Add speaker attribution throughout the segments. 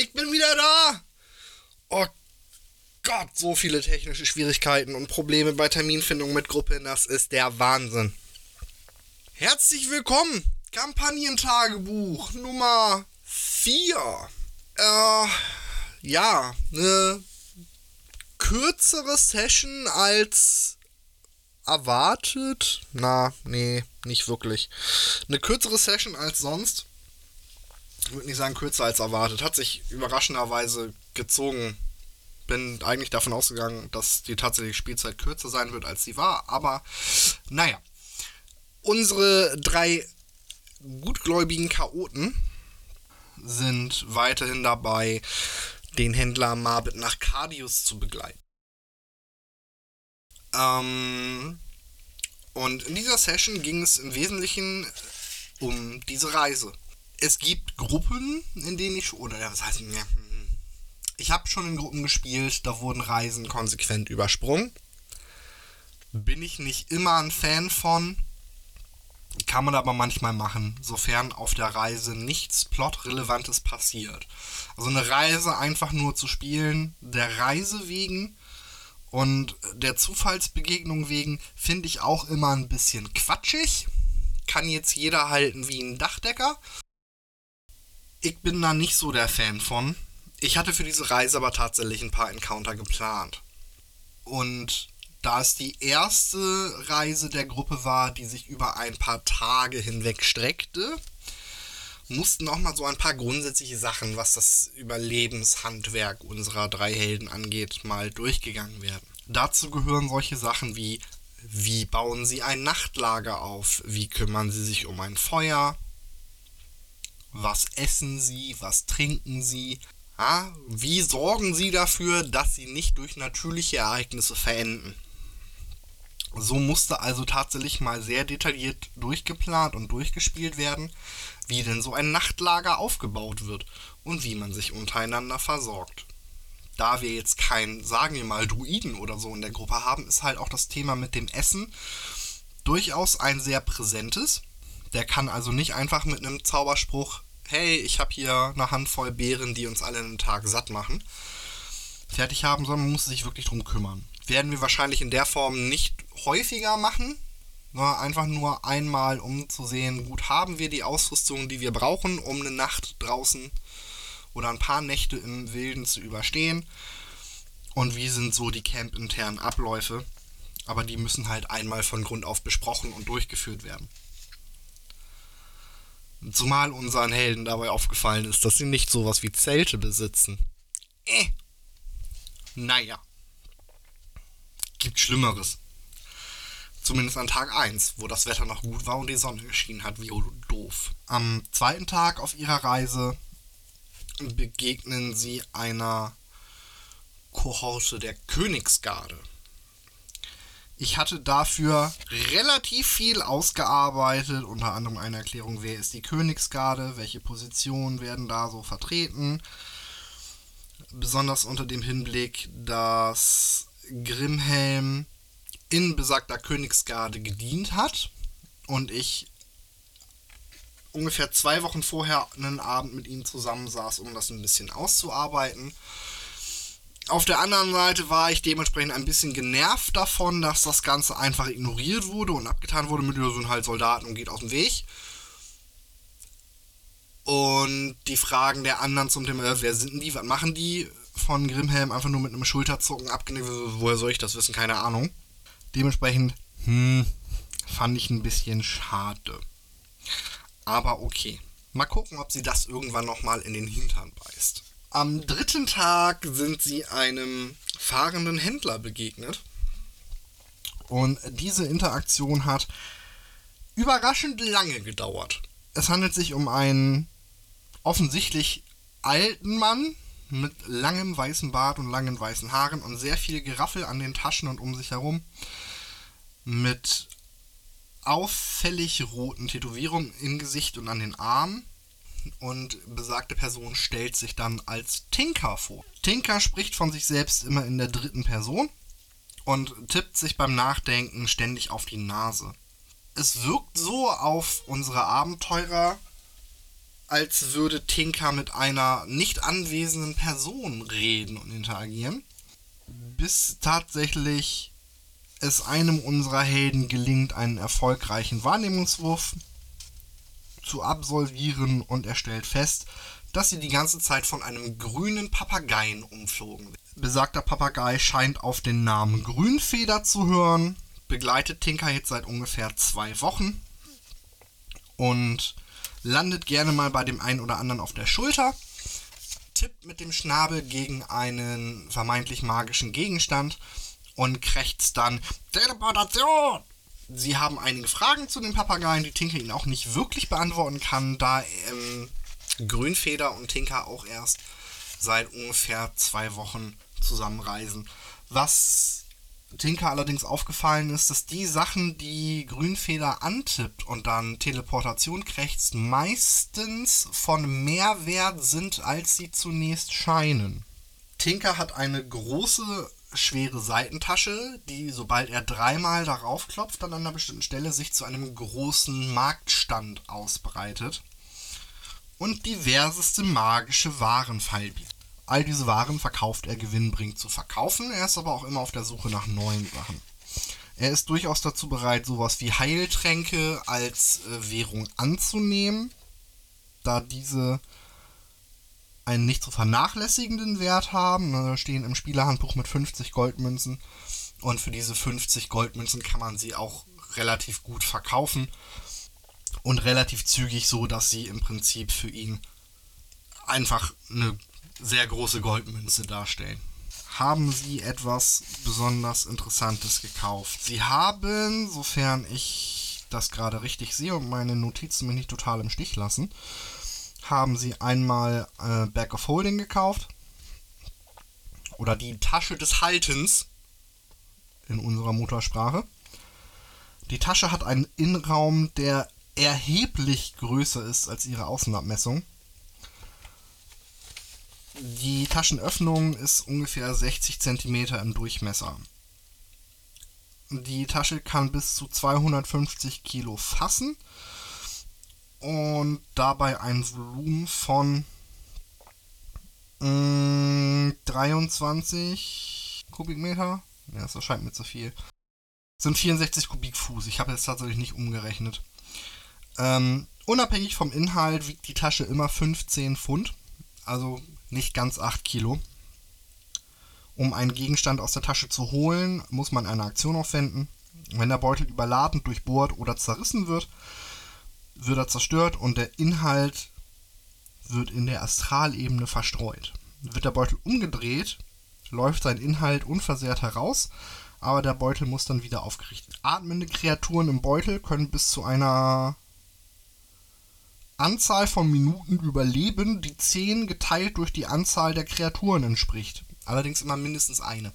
Speaker 1: Ich bin wieder da! Oh Gott, so viele technische Schwierigkeiten und Probleme bei Terminfindung mit Gruppen, das ist der Wahnsinn. Herzlich willkommen, Kampagnentagebuch Nummer 4. Äh, ja, eine kürzere Session als erwartet. Na, nee, nicht wirklich. Eine kürzere Session als sonst. Ich würde nicht sagen kürzer als erwartet. Hat sich überraschenderweise gezogen. Bin eigentlich davon ausgegangen, dass die tatsächliche Spielzeit kürzer sein wird, als sie war. Aber naja. Unsere drei gutgläubigen Chaoten sind weiterhin dabei, den Händler Marbet nach Cardius zu begleiten. Ähm, und in dieser Session ging es im Wesentlichen um diese Reise. Es gibt Gruppen, in denen ich, oder was heißt, ja, ich habe schon in Gruppen gespielt, da wurden Reisen konsequent übersprungen. Bin ich nicht immer ein Fan von, kann man aber manchmal machen, sofern auf der Reise nichts Plotrelevantes passiert. Also eine Reise einfach nur zu spielen, der Reise wegen und der Zufallsbegegnung wegen finde ich auch immer ein bisschen quatschig. Kann jetzt jeder halten wie ein Dachdecker. Ich bin da nicht so der Fan von. Ich hatte für diese Reise aber tatsächlich ein paar Encounter geplant. Und da es die erste Reise der Gruppe war, die sich über ein paar Tage hinweg streckte, mussten auch mal so ein paar grundsätzliche Sachen, was das Überlebenshandwerk unserer drei Helden angeht, mal durchgegangen werden. Dazu gehören solche Sachen wie wie bauen sie ein Nachtlager auf? Wie kümmern sie sich um ein Feuer? Was essen sie? Was trinken sie? Ja, wie sorgen sie dafür, dass sie nicht durch natürliche Ereignisse verenden? So musste also tatsächlich mal sehr detailliert durchgeplant und durchgespielt werden, wie denn so ein Nachtlager aufgebaut wird und wie man sich untereinander versorgt. Da wir jetzt keinen, sagen wir mal, Druiden oder so in der Gruppe haben, ist halt auch das Thema mit dem Essen durchaus ein sehr präsentes. Der kann also nicht einfach mit einem Zauberspruch, hey, ich habe hier eine Handvoll Beeren, die uns alle einen Tag satt machen, fertig haben, sondern man muss sich wirklich drum kümmern. Werden wir wahrscheinlich in der Form nicht häufiger machen, Ne, einfach nur einmal, um zu sehen, gut, haben wir die Ausrüstung, die wir brauchen, um eine Nacht draußen oder ein paar Nächte im Wilden zu überstehen. Und wie sind so die campinternen Abläufe. Aber die müssen halt einmal von Grund auf besprochen und durchgeführt werden. Zumal unseren Helden dabei aufgefallen ist, dass sie nicht sowas wie Zelte besitzen. Äh. Naja. Gibt Schlimmeres. Zumindest an Tag 1, wo das Wetter noch gut war und die Sonne geschienen hat, wie doof. Am zweiten Tag auf ihrer Reise begegnen sie einer Kohorte der Königsgarde. Ich hatte dafür relativ viel ausgearbeitet, unter anderem eine Erklärung, wer ist die Königsgarde, welche Positionen werden da so vertreten. Besonders unter dem Hinblick, dass Grimhelm in besagter Königsgarde gedient hat und ich ungefähr zwei Wochen vorher einen Abend mit ihm zusammensaß, um das ein bisschen auszuarbeiten. Auf der anderen Seite war ich dementsprechend ein bisschen genervt davon, dass das Ganze einfach ignoriert wurde und abgetan wurde mit, so halt Soldaten und geht aus dem Weg. Und die Fragen der anderen zum Thema, äh, wer sind die, was machen die, von Grimhelm einfach nur mit einem Schulterzucken abgenickt. Woher soll ich das wissen? Keine Ahnung. Dementsprechend, hm, fand ich ein bisschen schade. Aber okay. Mal gucken, ob sie das irgendwann nochmal in den Hintern beißt. Am dritten Tag sind sie einem fahrenden Händler begegnet. Und diese Interaktion hat überraschend lange gedauert. Es handelt sich um einen offensichtlich alten Mann mit langem weißen Bart und langen weißen Haaren und sehr viel Geraffel an den Taschen und um sich herum. Mit auffällig roten Tätowierungen im Gesicht und an den Armen. Und besagte Person stellt sich dann als Tinker vor. Tinker spricht von sich selbst immer in der dritten Person und tippt sich beim Nachdenken ständig auf die Nase. Es wirkt so auf unsere Abenteurer, als würde Tinker mit einer nicht anwesenden Person reden und interagieren. Bis tatsächlich es einem unserer Helden gelingt, einen erfolgreichen Wahrnehmungswurf zu absolvieren und er stellt fest, dass sie die ganze Zeit von einem grünen Papageien umflogen. Besagter Papagei scheint auf den Namen Grünfeder zu hören, begleitet Tinker jetzt seit ungefähr zwei Wochen und landet gerne mal bei dem einen oder anderen auf der Schulter, tippt mit dem Schnabel gegen einen vermeintlich magischen Gegenstand und krächzt dann Teleportation! Sie haben einige Fragen zu den Papageien, die Tinker ihnen auch nicht wirklich beantworten kann, da ähm, Grünfeder und Tinker auch erst seit ungefähr zwei Wochen zusammenreisen. Was Tinker allerdings aufgefallen ist, dass die Sachen, die Grünfeder antippt und dann Teleportation krächzt, meistens von mehr Wert sind, als sie zunächst scheinen. Tinker hat eine große, schwere Seitentasche, die, sobald er dreimal darauf klopft, an einer bestimmten Stelle sich zu einem großen Marktstand ausbreitet und diverseste magische Waren feilbietet. All diese Waren verkauft er gewinnbringend zu verkaufen. Er ist aber auch immer auf der Suche nach neuen Sachen. Er ist durchaus dazu bereit, sowas wie Heiltränke als äh, Währung anzunehmen, da diese einen nicht zu vernachlässigenden Wert haben. Da stehen im Spielerhandbuch mit 50 Goldmünzen und für diese 50 Goldmünzen kann man sie auch relativ gut verkaufen und relativ zügig so, dass sie im Prinzip für ihn einfach eine sehr große Goldmünze darstellen. Haben Sie etwas besonders Interessantes gekauft? Sie haben, sofern ich das gerade richtig sehe und meine Notizen mich nicht total im Stich lassen, haben Sie einmal äh, Bag of Holding gekauft. Oder die Tasche des Haltens in unserer Muttersprache. Die Tasche hat einen Innenraum, der erheblich größer ist als ihre Außenabmessung. Die Taschenöffnung ist ungefähr 60 cm im Durchmesser. Die Tasche kann bis zu 250 Kilo fassen und dabei ein Volumen von äh, 23 Kubikmeter. Ja, das erscheint mir zu viel. Das sind 64 Kubikfuß. Ich habe jetzt tatsächlich nicht umgerechnet. Ähm, unabhängig vom Inhalt wiegt die Tasche immer 15 Pfund. Also nicht ganz 8 Kilo. Um einen Gegenstand aus der Tasche zu holen, muss man eine Aktion aufwenden. Wenn der Beutel überladen, durchbohrt oder zerrissen wird, wird er zerstört und der Inhalt wird in der Astralebene verstreut. Wird der Beutel umgedreht, läuft sein Inhalt unversehrt heraus, aber der Beutel muss dann wieder aufgerichtet. Atmende Kreaturen im Beutel können bis zu einer Anzahl von Minuten überleben, die 10 geteilt durch die Anzahl der Kreaturen entspricht. Allerdings immer mindestens eine.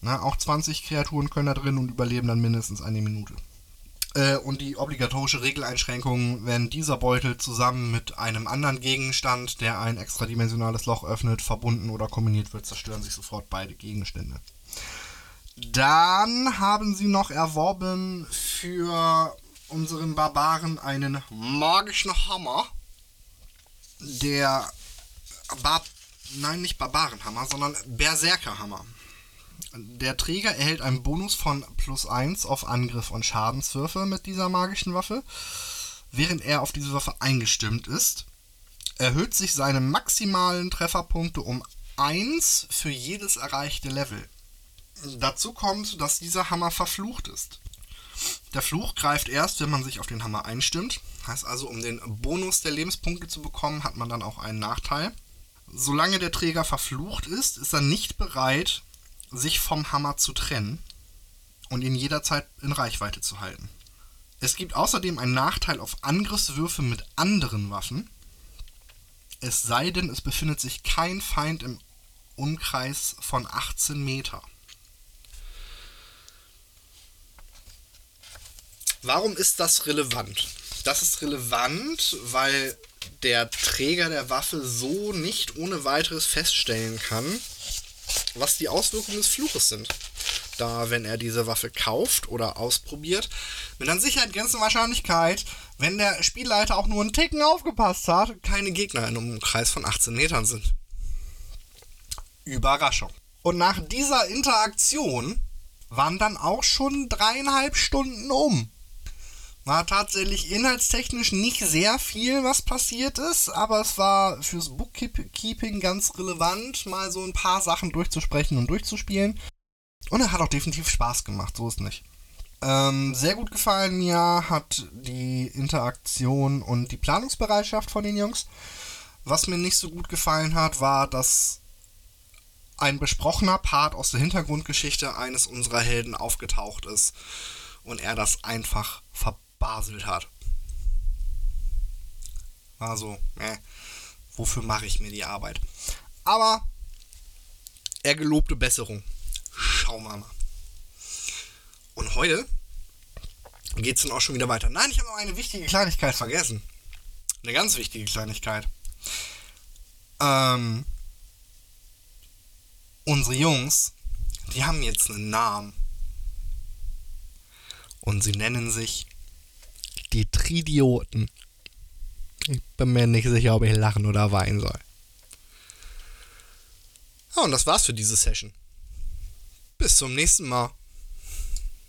Speaker 1: Na, auch 20 Kreaturen können da drin und überleben dann mindestens eine Minute. Äh, und die obligatorische Regeleinschränkung, wenn dieser Beutel zusammen mit einem anderen Gegenstand, der ein extradimensionales Loch öffnet, verbunden oder kombiniert wird, zerstören sich sofort beide Gegenstände. Dann haben sie noch erworben für unseren Barbaren einen magischen Hammer. Der Bar Nein, nicht Barbarenhammer, sondern Berserkerhammer. Der Träger erhält einen Bonus von plus 1 auf Angriff und Schadenswürfe mit dieser magischen Waffe. Während er auf diese Waffe eingestimmt ist, erhöht sich seine maximalen Trefferpunkte um 1 für jedes erreichte Level. Dazu kommt, dass dieser Hammer verflucht ist. Der Fluch greift erst, wenn man sich auf den Hammer einstimmt. Heißt also, um den Bonus der Lebenspunkte zu bekommen, hat man dann auch einen Nachteil. Solange der Träger verflucht ist, ist er nicht bereit, sich vom Hammer zu trennen und ihn jederzeit in Reichweite zu halten. Es gibt außerdem einen Nachteil auf Angriffswürfe mit anderen Waffen. Es sei denn, es befindet sich kein Feind im Umkreis von 18 Meter. Warum ist das relevant? Das ist relevant, weil der Träger der Waffe so nicht ohne weiteres feststellen kann, was die Auswirkungen des Fluches sind. da wenn er diese Waffe kauft oder ausprobiert, mit an Sicherheit grenzender Wahrscheinlichkeit, wenn der Spielleiter auch nur einen Ticken aufgepasst hat, keine Gegner in einem Umkreis von 18 Metern sind. Überraschung. Und nach dieser Interaktion waren dann auch schon dreieinhalb Stunden um. War tatsächlich inhaltstechnisch nicht sehr viel, was passiert ist, aber es war fürs Bookkeeping ganz relevant, mal so ein paar Sachen durchzusprechen und durchzuspielen. Und er hat auch definitiv Spaß gemacht, so ist nicht. Ähm, sehr gut gefallen mir hat die Interaktion und die Planungsbereitschaft von den Jungs. Was mir nicht so gut gefallen hat, war, dass ein besprochener Part aus der Hintergrundgeschichte eines unserer Helden aufgetaucht ist und er das einfach verpasst verbaselt hat. Also, äh, wofür mache ich mir die Arbeit? Aber er gelobte Besserung. Schauen wir mal. Und heute geht es dann auch schon wieder weiter. Nein, ich habe noch eine wichtige Kleinigkeit vergessen. Eine ganz wichtige Kleinigkeit. Ähm, unsere Jungs, die haben jetzt einen Namen. Und sie nennen sich die Tridioten. Ich bin mir nicht sicher, ob ich lachen oder weinen soll. Ja, und das war's für diese Session. Bis zum nächsten Mal.